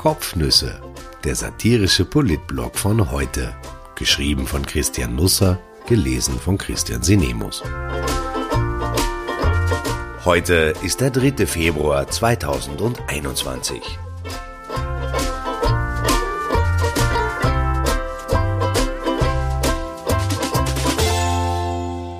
Kopfnüsse, der satirische Politblog von heute. Geschrieben von Christian Nusser, gelesen von Christian Sinemus. Heute ist der 3. Februar 2021.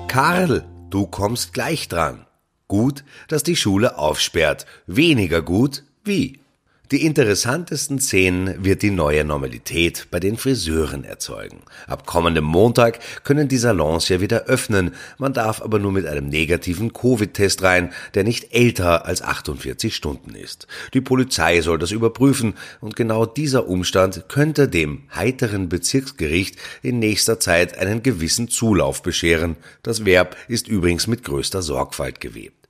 Karl, du kommst gleich dran. Gut, dass die Schule aufsperrt. Weniger gut, wie? Die interessantesten Szenen wird die neue Normalität bei den Friseuren erzeugen. Ab kommendem Montag können die Salons ja wieder öffnen. Man darf aber nur mit einem negativen Covid-Test rein, der nicht älter als 48 Stunden ist. Die Polizei soll das überprüfen und genau dieser Umstand könnte dem heiteren Bezirksgericht in nächster Zeit einen gewissen Zulauf bescheren. Das Verb ist übrigens mit größter Sorgfalt gewebt.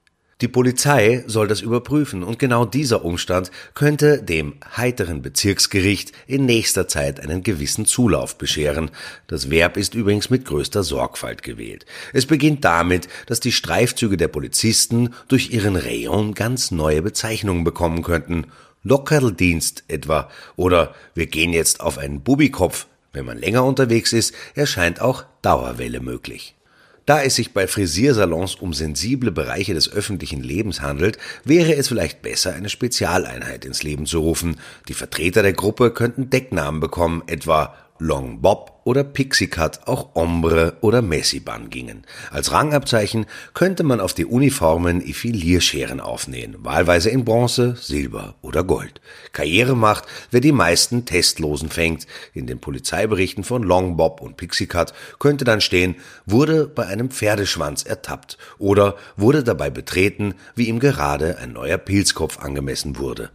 Die Polizei soll das überprüfen und genau dieser Umstand könnte dem heiteren Bezirksgericht in nächster Zeit einen gewissen Zulauf bescheren. Das Verb ist übrigens mit größter Sorgfalt gewählt. Es beginnt damit, dass die Streifzüge der Polizisten durch ihren Rayon ganz neue Bezeichnungen bekommen könnten. Lockerldienst etwa oder wir gehen jetzt auf einen Bubikopf. Wenn man länger unterwegs ist, erscheint auch Dauerwelle möglich. Da es sich bei Frisiersalons um sensible Bereiche des öffentlichen Lebens handelt, wäre es vielleicht besser, eine Spezialeinheit ins Leben zu rufen. Die Vertreter der Gruppe könnten Decknamen bekommen, etwa Long Bob oder Pixie Cut auch Ombre oder Messibun gingen. Als Rangabzeichen könnte man auf die Uniformen Effilierscheren aufnähen, wahlweise in Bronze, Silber oder Gold. Karriere macht, wer die meisten Testlosen fängt. In den Polizeiberichten von Long Bob und Pixie Cut könnte dann stehen, wurde bei einem Pferdeschwanz ertappt oder wurde dabei betreten, wie ihm gerade ein neuer Pilzkopf angemessen wurde.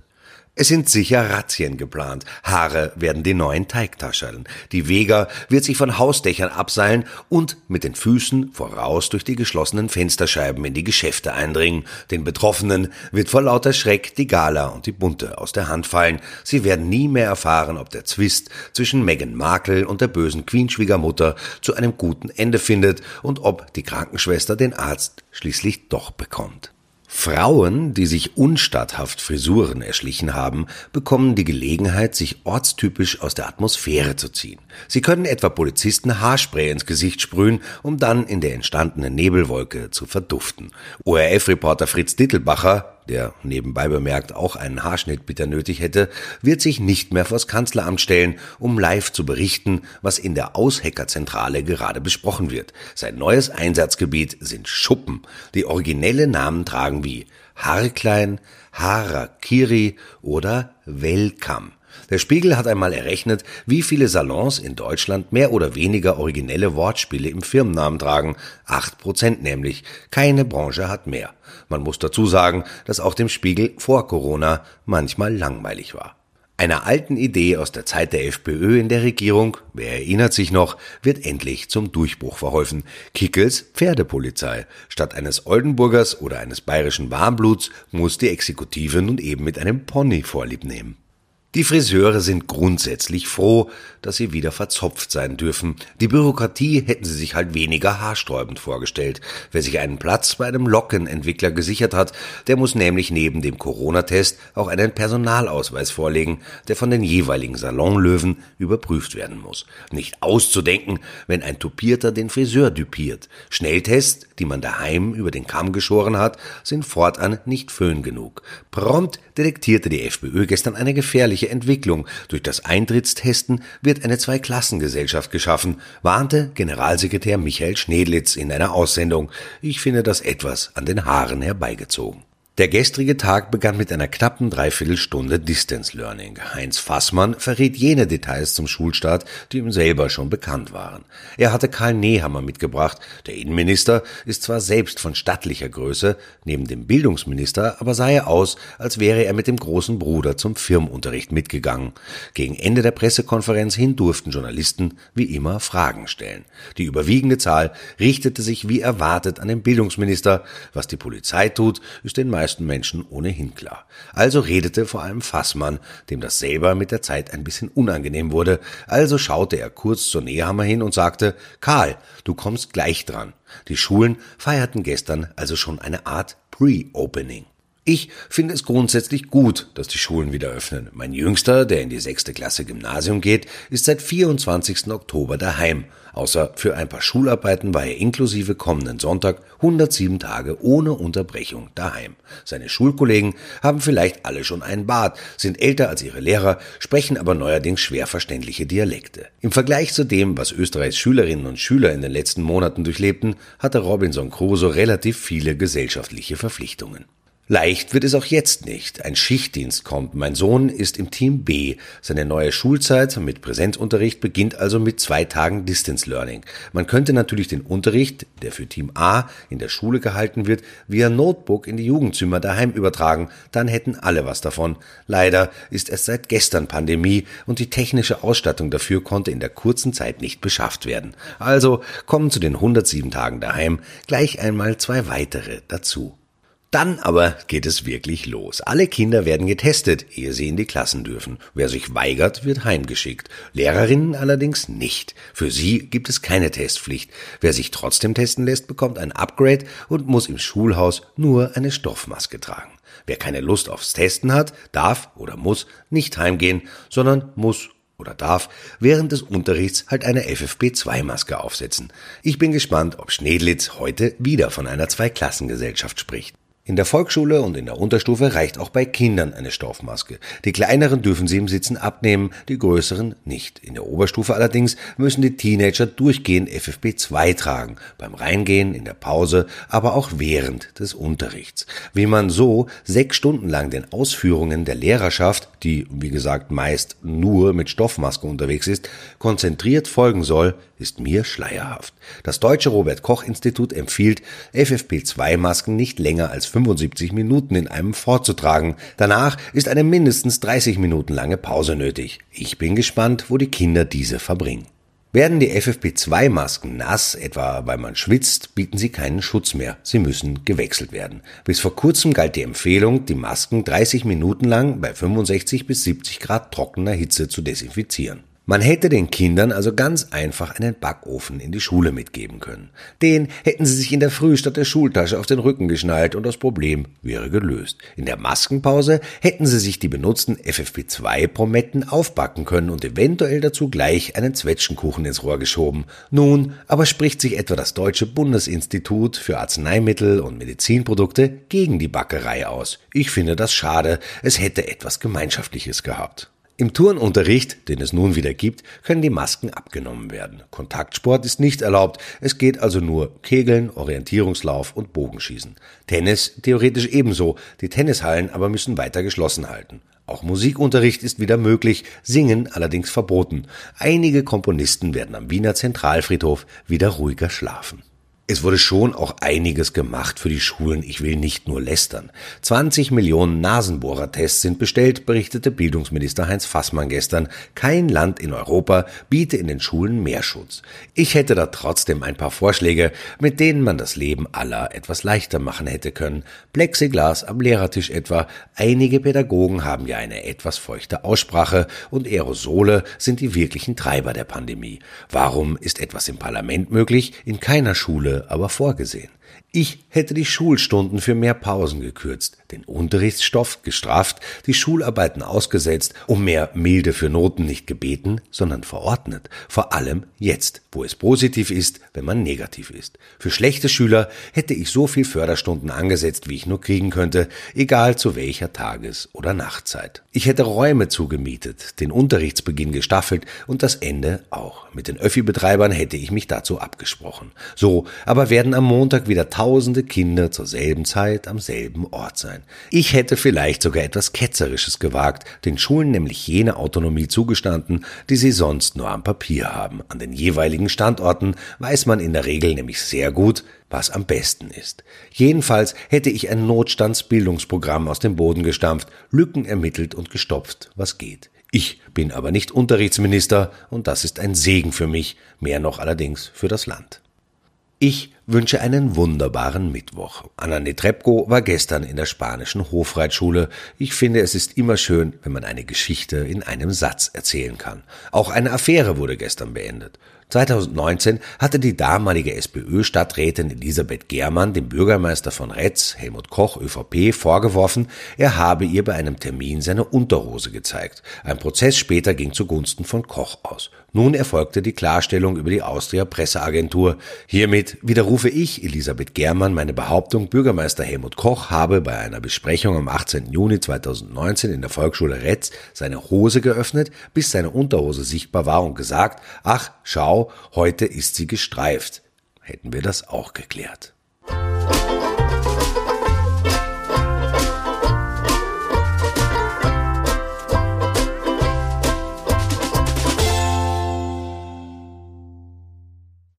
Es sind sicher Razzien geplant. Haare werden die neuen Teigtascheln. Die Vega wird sich von Hausdächern abseilen und mit den Füßen voraus durch die geschlossenen Fensterscheiben in die Geschäfte eindringen. Den Betroffenen wird vor lauter Schreck die Gala und die Bunte aus der Hand fallen. Sie werden nie mehr erfahren, ob der Zwist zwischen Meghan Markle und der bösen Queen-Schwiegermutter zu einem guten Ende findet und ob die Krankenschwester den Arzt schließlich doch bekommt. Frauen, die sich unstatthaft Frisuren erschlichen haben, bekommen die Gelegenheit, sich ortstypisch aus der Atmosphäre zu ziehen. Sie können etwa Polizisten Haarspray ins Gesicht sprühen, um dann in der entstandenen Nebelwolke zu verduften. ORF-Reporter Fritz Dittelbacher der nebenbei bemerkt auch einen Haarschnitt bitter nötig hätte, wird sich nicht mehr vors Kanzleramt stellen, um live zu berichten, was in der Ausheckerzentrale gerade besprochen wird. Sein neues Einsatzgebiet sind Schuppen, die originelle Namen tragen wie Haarklein, Harakiri oder Welcome. Der Spiegel hat einmal errechnet, wie viele Salons in Deutschland mehr oder weniger originelle Wortspiele im Firmennamen tragen. Acht Prozent nämlich. Keine Branche hat mehr. Man muss dazu sagen, dass auch dem Spiegel vor Corona manchmal langweilig war. Einer alten Idee aus der Zeit der FPÖ in der Regierung, wer erinnert sich noch, wird endlich zum Durchbruch verholfen. Kickels Pferdepolizei. Statt eines Oldenburgers oder eines bayerischen Warmbluts muss die Exekutive nun eben mit einem Pony vorlieb nehmen. Die Friseure sind grundsätzlich froh, dass sie wieder verzopft sein dürfen. Die Bürokratie hätten sie sich halt weniger haarsträubend vorgestellt. Wer sich einen Platz bei einem Lockenentwickler gesichert hat, der muss nämlich neben dem Corona-Test auch einen Personalausweis vorlegen, der von den jeweiligen Salonlöwen überprüft werden muss. Nicht auszudenken, wenn ein Tupierter den Friseur dupiert. Schnelltests, die man daheim über den Kamm geschoren hat, sind fortan nicht föhn genug. Prompt detektierte die FPÖ gestern eine gefährliche mögliche Entwicklung. Durch das Eintrittstesten wird eine Zweiklassengesellschaft geschaffen, warnte Generalsekretär Michael Schnedlitz in einer Aussendung. Ich finde das etwas an den Haaren herbeigezogen. Der gestrige Tag begann mit einer knappen Dreiviertelstunde Distance Learning. Heinz Fassmann verriet jene Details zum Schulstart, die ihm selber schon bekannt waren. Er hatte Karl Nehammer mitgebracht. Der Innenminister ist zwar selbst von stattlicher Größe, neben dem Bildungsminister aber sah er aus, als wäre er mit dem großen Bruder zum Firmenunterricht mitgegangen. Gegen Ende der Pressekonferenz hin durften Journalisten wie immer Fragen stellen. Die überwiegende Zahl richtete sich wie erwartet an den Bildungsminister. Was die Polizei tut, ist den meisten meisten Menschen ohnehin klar. Also redete vor allem Fassmann, dem das selber mit der Zeit ein bisschen unangenehm wurde. Also schaute er kurz zur Nehammer hin und sagte, Karl, du kommst gleich dran. Die Schulen feierten gestern also schon eine Art Pre-Opening. Ich finde es grundsätzlich gut, dass die Schulen wieder öffnen. Mein Jüngster, der in die sechste Klasse Gymnasium geht, ist seit 24. Oktober daheim. Außer für ein paar Schularbeiten war er inklusive kommenden Sonntag 107 Tage ohne Unterbrechung daheim. Seine Schulkollegen haben vielleicht alle schon einen Bart, sind älter als ihre Lehrer, sprechen aber neuerdings schwer verständliche Dialekte. Im Vergleich zu dem, was Österreichs Schülerinnen und Schüler in den letzten Monaten durchlebten, hatte Robinson Crusoe relativ viele gesellschaftliche Verpflichtungen. Leicht wird es auch jetzt nicht. Ein Schichtdienst kommt. Mein Sohn ist im Team B. Seine neue Schulzeit mit Präsenzunterricht beginnt also mit zwei Tagen Distance Learning. Man könnte natürlich den Unterricht, der für Team A in der Schule gehalten wird, via Notebook in die Jugendzimmer daheim übertragen. Dann hätten alle was davon. Leider ist es seit gestern Pandemie und die technische Ausstattung dafür konnte in der kurzen Zeit nicht beschafft werden. Also kommen zu den 107 Tagen daheim gleich einmal zwei weitere dazu. Dann aber geht es wirklich los. Alle Kinder werden getestet, ehe sie in die Klassen dürfen. Wer sich weigert, wird heimgeschickt. Lehrerinnen allerdings nicht. Für sie gibt es keine Testpflicht. Wer sich trotzdem testen lässt, bekommt ein Upgrade und muss im Schulhaus nur eine Stoffmaske tragen. Wer keine Lust aufs Testen hat, darf oder muss nicht heimgehen, sondern muss oder darf während des Unterrichts halt eine FFP2-Maske aufsetzen. Ich bin gespannt, ob Schnedlitz heute wieder von einer Zweiklassengesellschaft spricht. In der Volksschule und in der Unterstufe reicht auch bei Kindern eine Stoffmaske. Die kleineren dürfen sie im Sitzen abnehmen, die größeren nicht. In der Oberstufe allerdings müssen die Teenager durchgehend FFP2 tragen, beim Reingehen, in der Pause, aber auch während des Unterrichts. Wie man so sechs Stunden lang den Ausführungen der Lehrerschaft, die wie gesagt meist nur mit Stoffmaske unterwegs ist, konzentriert folgen soll, ist mir schleierhaft. Das deutsche Robert Koch Institut empfiehlt, FFP2-Masken nicht länger als 75 Minuten in einem vorzutragen. Danach ist eine mindestens 30 Minuten lange Pause nötig. Ich bin gespannt, wo die Kinder diese verbringen. Werden die FFP2-Masken nass, etwa weil man schwitzt, bieten sie keinen Schutz mehr. Sie müssen gewechselt werden. Bis vor kurzem galt die Empfehlung, die Masken 30 Minuten lang bei 65 bis 70 Grad trockener Hitze zu desinfizieren. Man hätte den Kindern also ganz einfach einen Backofen in die Schule mitgeben können. Den hätten sie sich in der Früh statt der Schultasche auf den Rücken geschnallt und das Problem wäre gelöst. In der Maskenpause hätten sie sich die benutzten FFP2-Prometten aufbacken können und eventuell dazu gleich einen Zwetschgenkuchen ins Rohr geschoben. Nun aber spricht sich etwa das Deutsche Bundesinstitut für Arzneimittel und Medizinprodukte gegen die Backerei aus. Ich finde das schade. Es hätte etwas Gemeinschaftliches gehabt. Im Turnunterricht, den es nun wieder gibt, können die Masken abgenommen werden. Kontaktsport ist nicht erlaubt, es geht also nur Kegeln, Orientierungslauf und Bogenschießen. Tennis theoretisch ebenso, die Tennishallen aber müssen weiter geschlossen halten. Auch Musikunterricht ist wieder möglich, Singen allerdings verboten. Einige Komponisten werden am Wiener Zentralfriedhof wieder ruhiger schlafen. Es wurde schon auch einiges gemacht für die Schulen. Ich will nicht nur lästern. 20 Millionen Nasenbohrertests sind bestellt, berichtete Bildungsminister Heinz Fassmann gestern. Kein Land in Europa biete in den Schulen mehr Schutz. Ich hätte da trotzdem ein paar Vorschläge, mit denen man das Leben aller etwas leichter machen hätte können. Plexiglas am Lehrertisch etwa. Einige Pädagogen haben ja eine etwas feuchte Aussprache und Aerosole sind die wirklichen Treiber der Pandemie. Warum ist etwas im Parlament möglich, in keiner Schule aber vorgesehen. Ich hätte die Schulstunden für mehr Pausen gekürzt, den Unterrichtsstoff gestrafft, die Schularbeiten ausgesetzt, um mehr Milde für Noten nicht gebeten, sondern verordnet. Vor allem jetzt, wo es positiv ist, wenn man negativ ist. Für schlechte Schüler hätte ich so viel Förderstunden angesetzt, wie ich nur kriegen könnte, egal zu welcher Tages- oder Nachtzeit. Ich hätte Räume zugemietet, den Unterrichtsbeginn gestaffelt und das Ende auch. Mit den Öffi-Betreibern hätte ich mich dazu abgesprochen. So aber werden am Montag wieder tausende Kinder zur selben Zeit am selben Ort sein. Ich hätte vielleicht sogar etwas Ketzerisches gewagt, den Schulen nämlich jene Autonomie zugestanden, die sie sonst nur am Papier haben. An den jeweiligen Standorten weiß man in der Regel nämlich sehr gut, was am besten ist. Jedenfalls hätte ich ein Notstandsbildungsprogramm aus dem Boden gestampft, Lücken ermittelt und gestopft, was geht. Ich bin aber nicht Unterrichtsminister und das ist ein Segen für mich, mehr noch allerdings für das Land. Ich wünsche einen wunderbaren Mittwoch. Anna Netrebko war gestern in der spanischen Hofreitschule. Ich finde, es ist immer schön, wenn man eine Geschichte in einem Satz erzählen kann. Auch eine Affäre wurde gestern beendet. 2019 hatte die damalige SPÖ-Stadträtin Elisabeth Germann dem Bürgermeister von Retz, Helmut Koch, ÖVP, vorgeworfen, er habe ihr bei einem Termin seine Unterhose gezeigt. Ein Prozess später ging zugunsten von Koch aus. Nun erfolgte die Klarstellung über die Austria Presseagentur. Hiermit widerrufe ich, Elisabeth Germann, meine Behauptung, Bürgermeister Helmut Koch habe bei einer Besprechung am 18. Juni 2019 in der Volksschule Retz seine Hose geöffnet, bis seine Unterhose sichtbar war und gesagt, ach, schau, heute ist sie gestreift. Hätten wir das auch geklärt.